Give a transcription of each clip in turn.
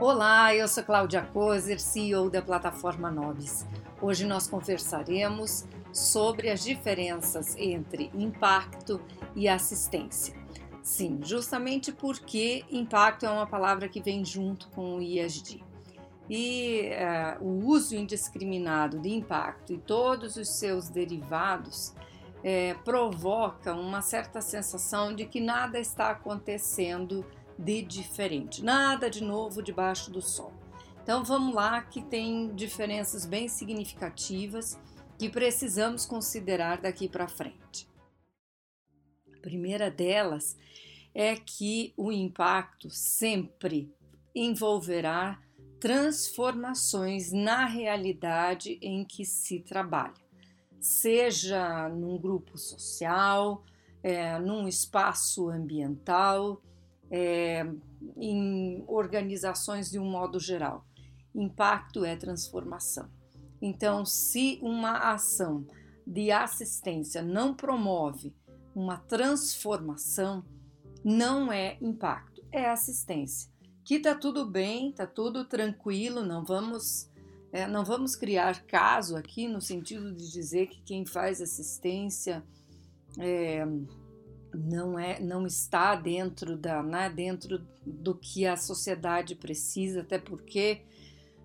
Olá, eu sou Cláudia Kozer, CEO da plataforma Nobis. Hoje nós conversaremos sobre as diferenças entre impacto e assistência. Sim, justamente porque impacto é uma palavra que vem junto com o ISD. E uh, o uso indiscriminado de impacto e todos os seus derivados é, provoca uma certa sensação de que nada está acontecendo de diferente, nada de novo debaixo do sol. Então vamos lá, que tem diferenças bem significativas que precisamos considerar daqui para frente. A primeira delas é que o impacto sempre envolverá transformações na realidade em que se trabalha, seja num grupo social, é, num espaço ambiental, é, em organizações de um modo geral. Impacto é transformação. Então, se uma ação de assistência não promove uma transformação, não é impacto, é assistência. Que tá tudo bem, tá tudo tranquilo, não vamos é, não vamos criar caso aqui no sentido de dizer que quem faz assistência é, não é não está dentro da né, dentro do que a sociedade precisa até porque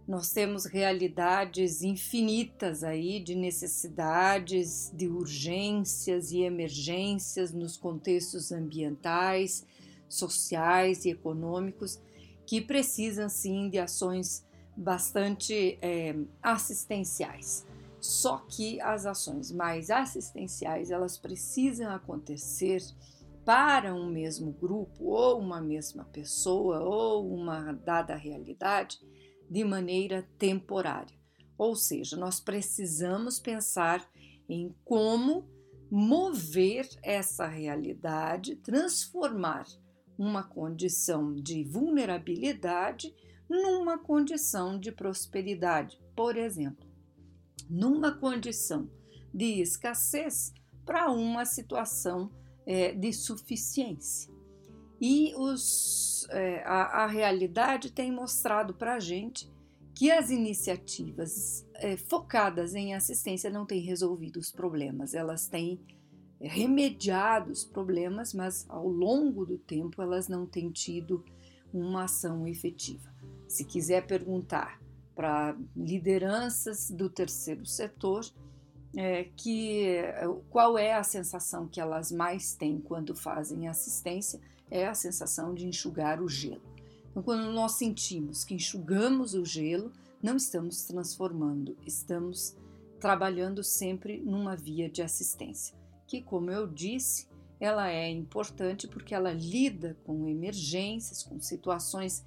nós temos realidades infinitas aí de necessidades, de urgências e emergências nos contextos ambientais, sociais e econômicos que precisam sim de ações bastante é, assistenciais. Só que as ações mais assistenciais elas precisam acontecer para um mesmo grupo ou uma mesma pessoa ou uma dada realidade de maneira temporária. Ou seja, nós precisamos pensar em como mover essa realidade, transformar uma condição de vulnerabilidade numa condição de prosperidade. Por exemplo, numa condição de escassez para uma situação é, de suficiência. E os, é, a, a, realidade tem mostrado para a gente que as iniciativas é, focadas em assistência não têm resolvido os problemas, elas têm é, remediado os problemas, mas ao longo do tempo elas não têm tido uma ação efetiva. Se quiser perguntar para lideranças do terceiro setor é, que é, qual é a sensação que elas mais têm quando fazem assistência é a sensação de enxugar o gelo. Então, quando nós sentimos que enxugamos o gelo, não estamos transformando, estamos trabalhando sempre numa via de assistência, que, como eu disse, ela é importante porque ela lida com emergências, com situações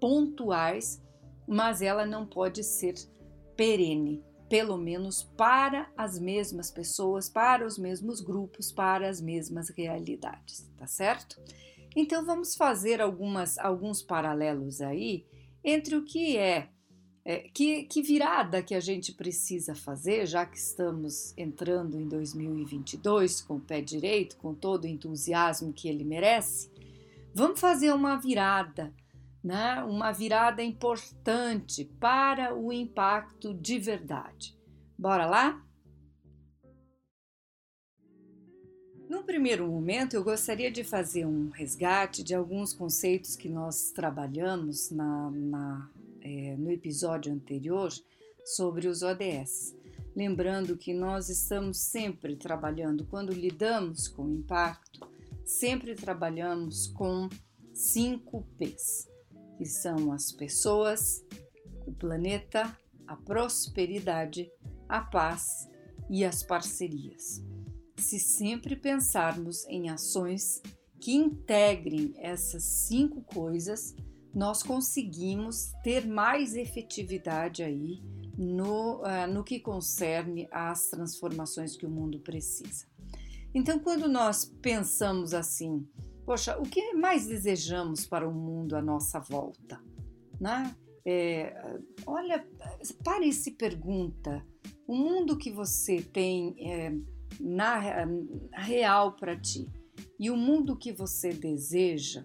pontuais mas ela não pode ser perene, pelo menos para as mesmas pessoas, para os mesmos grupos, para as mesmas realidades, tá certo? Então vamos fazer algumas, alguns paralelos aí entre o que é, é que, que virada que a gente precisa fazer, já que estamos entrando em 2022 com o pé direito, com todo o entusiasmo que ele merece. Vamos fazer uma virada né, uma virada importante para o impacto de verdade. Bora lá? No primeiro momento, eu gostaria de fazer um resgate de alguns conceitos que nós trabalhamos na, na, é, no episódio anterior sobre os ODS. Lembrando que nós estamos sempre trabalhando, quando lidamos com impacto, sempre trabalhamos com cinco P's que são as pessoas, o planeta, a prosperidade, a paz e as parcerias. Se sempre pensarmos em ações que integrem essas cinco coisas, nós conseguimos ter mais efetividade aí no, uh, no que concerne às transformações que o mundo precisa. Então, quando nós pensamos assim, Poxa, o que mais desejamos para o mundo à nossa volta? Né? É, olha, pare e se pergunta: o mundo que você tem é, na real para ti e o mundo que você deseja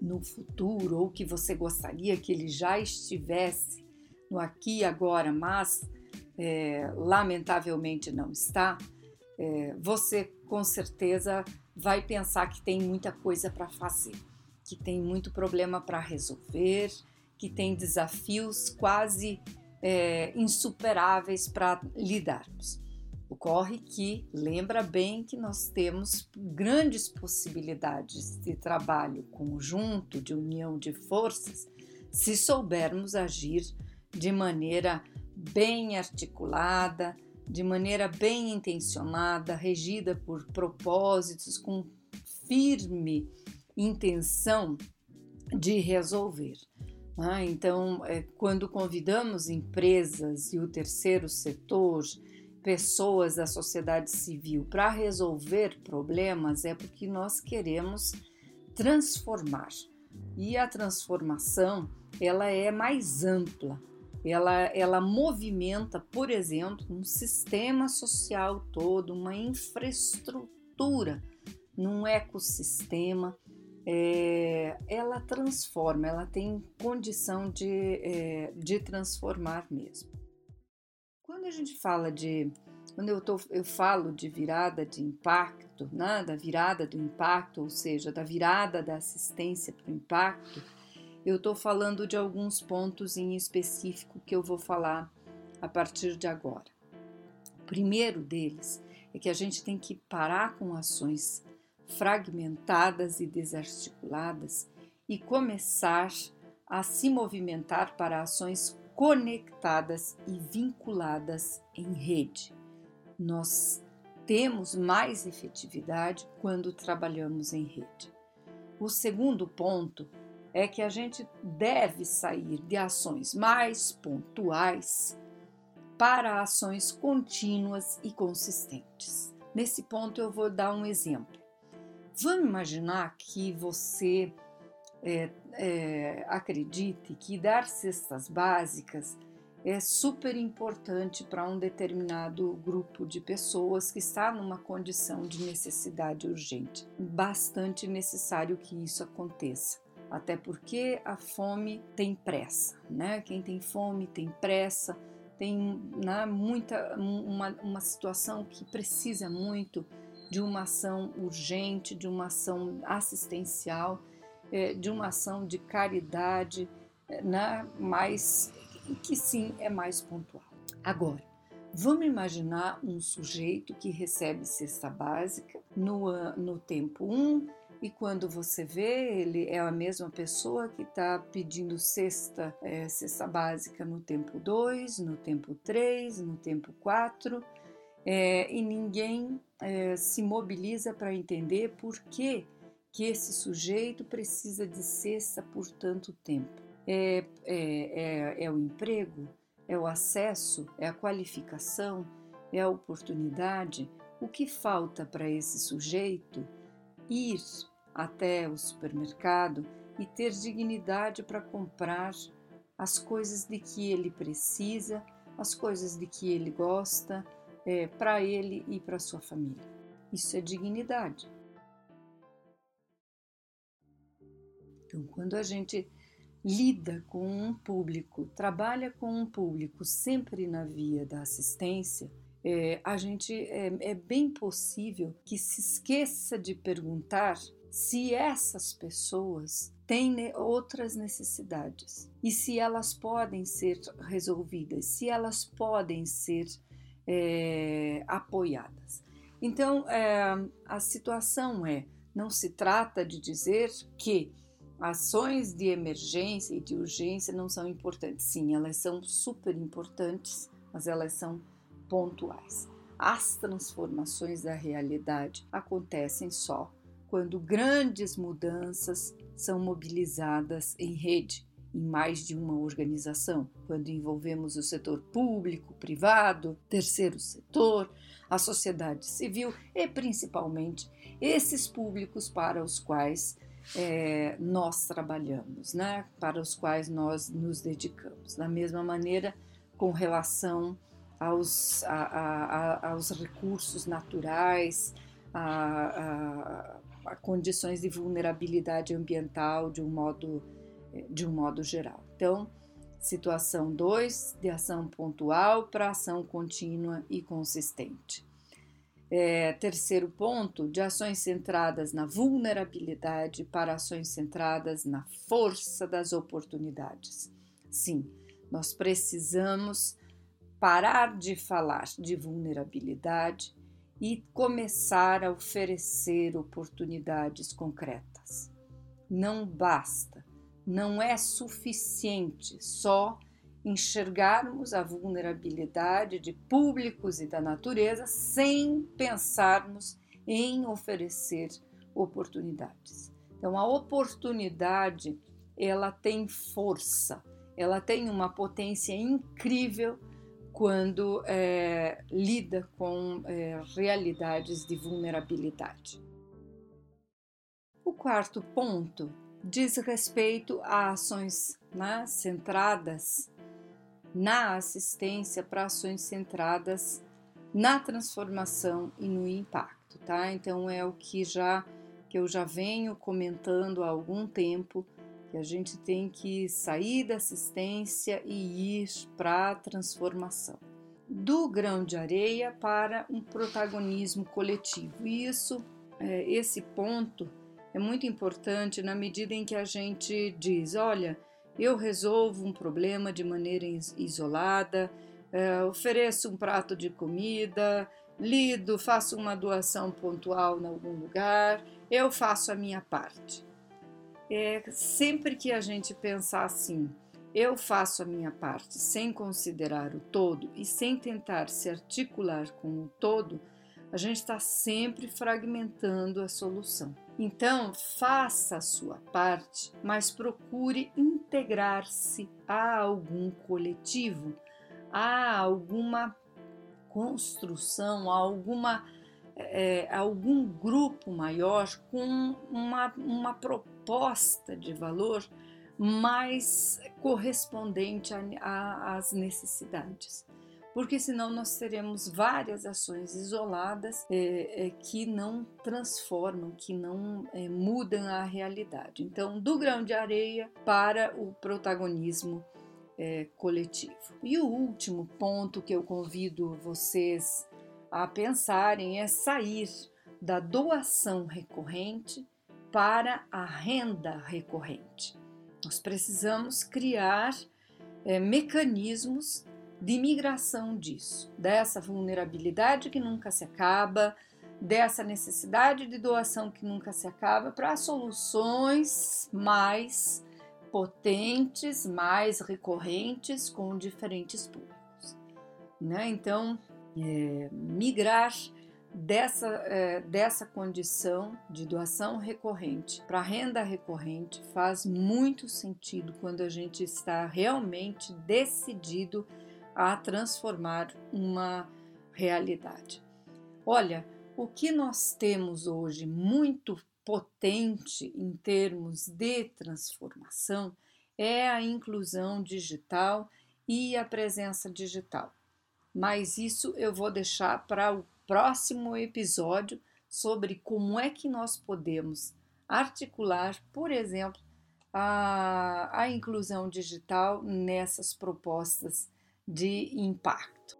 no futuro ou que você gostaria que ele já estivesse no aqui e agora, mas é, lamentavelmente não está, é, você com certeza vai pensar que tem muita coisa para fazer, que tem muito problema para resolver, que tem desafios quase é, insuperáveis para lidarmos. Ocorre que lembra bem que nós temos grandes possibilidades de trabalho conjunto, de união de forças, se soubermos agir de maneira bem articulada, de maneira bem intencionada, regida por propósitos, com firme intenção de resolver. Ah, então, é, quando convidamos empresas e o terceiro setor, pessoas da sociedade civil para resolver problemas, é porque nós queremos transformar. E a transformação, ela é mais ampla. Ela, ela movimenta, por exemplo, um sistema social todo, uma infraestrutura, num ecossistema é, ela transforma, ela tem condição de, é, de transformar mesmo. Quando a gente fala de, quando eu, tô, eu falo de virada de impacto, né, da virada do impacto, ou seja, da virada da assistência para o impacto, eu estou falando de alguns pontos em específico que eu vou falar a partir de agora. O primeiro deles é que a gente tem que parar com ações fragmentadas e desarticuladas e começar a se movimentar para ações conectadas e vinculadas em rede. Nós temos mais efetividade quando trabalhamos em rede. O segundo ponto é que a gente deve sair de ações mais pontuais para ações contínuas e consistentes. Nesse ponto, eu vou dar um exemplo. Vamos imaginar que você é, é, acredite que dar cestas básicas é super importante para um determinado grupo de pessoas que está numa condição de necessidade urgente. Bastante necessário que isso aconteça. Até porque a fome tem pressa, né? Quem tem fome tem pressa, tem né, muita uma, uma situação que precisa muito de uma ação urgente, de uma ação assistencial, é, de uma ação de caridade, é, né? mas que sim é mais pontual. Agora, vamos imaginar um sujeito que recebe cesta básica no, no tempo 1 e quando você vê, ele é a mesma pessoa que está pedindo cesta, é, cesta básica no tempo 2, no tempo 3, no tempo 4 é, e ninguém é, se mobiliza para entender por que, que esse sujeito precisa de cesta por tanto tempo. É, é, é, é o emprego? É o acesso? É a qualificação? É a oportunidade? O que falta para esse sujeito ir até o supermercado e ter dignidade para comprar as coisas de que ele precisa, as coisas de que ele gosta, é, para ele e para sua família. Isso é dignidade. Então, quando a gente lida com um público, trabalha com um público sempre na via da assistência, é, a gente é, é bem possível que se esqueça de perguntar se essas pessoas têm outras necessidades e se elas podem ser resolvidas, se elas podem ser é, apoiadas. Então, é, a situação é: não se trata de dizer que ações de emergência e de urgência não são importantes. Sim, elas são super importantes, mas elas são pontuais. As transformações da realidade acontecem só quando grandes mudanças são mobilizadas em rede em mais de uma organização, quando envolvemos o setor público, privado, terceiro setor, a sociedade civil e principalmente esses públicos para os quais é, nós trabalhamos, né? para os quais nós nos dedicamos. Da mesma maneira, com relação aos, a, a, a, aos recursos naturais, a, condições de vulnerabilidade ambiental de um modo, de um modo geral. Então, situação 2, de ação pontual para ação contínua e consistente. É, terceiro ponto, de ações centradas na vulnerabilidade para ações centradas na força das oportunidades. Sim, nós precisamos parar de falar de vulnerabilidade e começar a oferecer oportunidades concretas. Não basta, não é suficiente só enxergarmos a vulnerabilidade de públicos e da natureza sem pensarmos em oferecer oportunidades. Então, a oportunidade ela tem força, ela tem uma potência incrível quando é, lida com é, realidades de vulnerabilidade. O quarto ponto diz respeito a ações né, centradas na assistência para ações centradas na transformação e no impacto, tá? Então é o que já que eu já venho comentando há algum tempo a gente tem que sair da assistência e ir para a transformação. Do grão de areia para um protagonismo coletivo. E isso, é, esse ponto é muito importante na medida em que a gente diz: olha, eu resolvo um problema de maneira isolada, é, ofereço um prato de comida, lido, faço uma doação pontual em algum lugar, eu faço a minha parte. É, sempre que a gente pensar assim, eu faço a minha parte sem considerar o todo e sem tentar se articular com o todo, a gente está sempre fragmentando a solução. Então, faça a sua parte, mas procure integrar-se a algum coletivo, a alguma construção, a alguma é, às grupo maior com uma, uma proposta de valor mais correspondente às necessidades porque senão nós teremos várias ações isoladas é, é, que não transformam, que não é, mudam a realidade. Então, do grão de areia para o protagonismo é, coletivo. E o último ponto que eu convido vocês a pensarem é sair da doação recorrente para a renda recorrente. Nós precisamos criar é, mecanismos de migração disso, dessa vulnerabilidade que nunca se acaba, dessa necessidade de doação que nunca se acaba, para soluções mais potentes, mais recorrentes com diferentes públicos. Né? Então, é, migrar dessa, é, dessa condição de doação recorrente para renda recorrente faz muito sentido quando a gente está realmente decidido a transformar uma realidade. Olha, o que nós temos hoje muito potente em termos de transformação é a inclusão digital e a presença digital. Mas isso eu vou deixar para o próximo episódio sobre como é que nós podemos articular, por exemplo, a, a inclusão digital nessas propostas de impacto.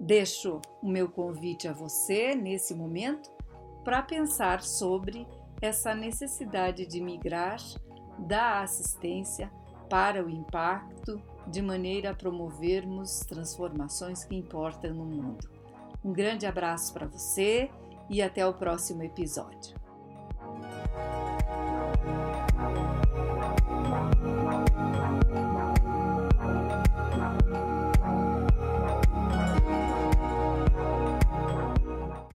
Deixo o meu convite a você nesse momento para pensar sobre essa necessidade de migrar da assistência para o impacto, de maneira a promovermos transformações que importam no mundo. Um grande abraço para você e até o próximo episódio.